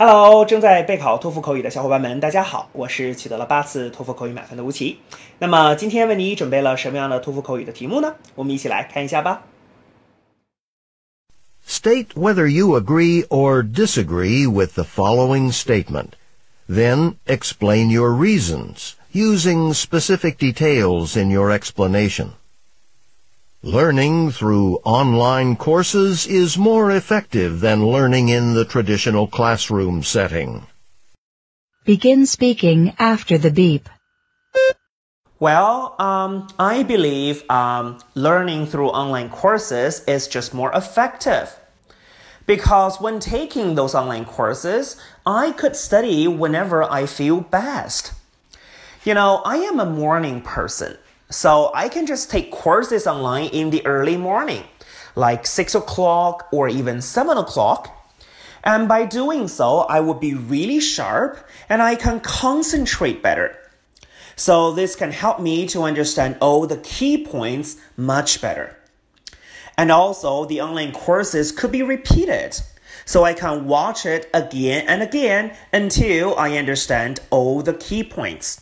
Hello，正在备考托福口语的小伙伴们，大家好，我是取得了八次托福口语满分的吴奇。那么今天为你准备了什么样的托福口语的题目呢？我们一起来看一下吧。State whether you agree or disagree with the following statement. Then explain your reasons, using specific details in your explanation. Learning through online courses is more effective than learning in the traditional classroom setting. Begin speaking after the beep. Well, um, I believe um, learning through online courses is just more effective. Because when taking those online courses, I could study whenever I feel best. You know, I am a morning person. So I can just take courses online in the early morning, like 6 o'clock or even 7 o'clock. And by doing so, I would be really sharp and I can concentrate better. So this can help me to understand all the key points much better. And also, the online courses could be repeated. So I can watch it again and again until I understand all the key points.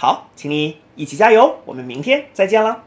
好，请你一起加油，我们明天再见了。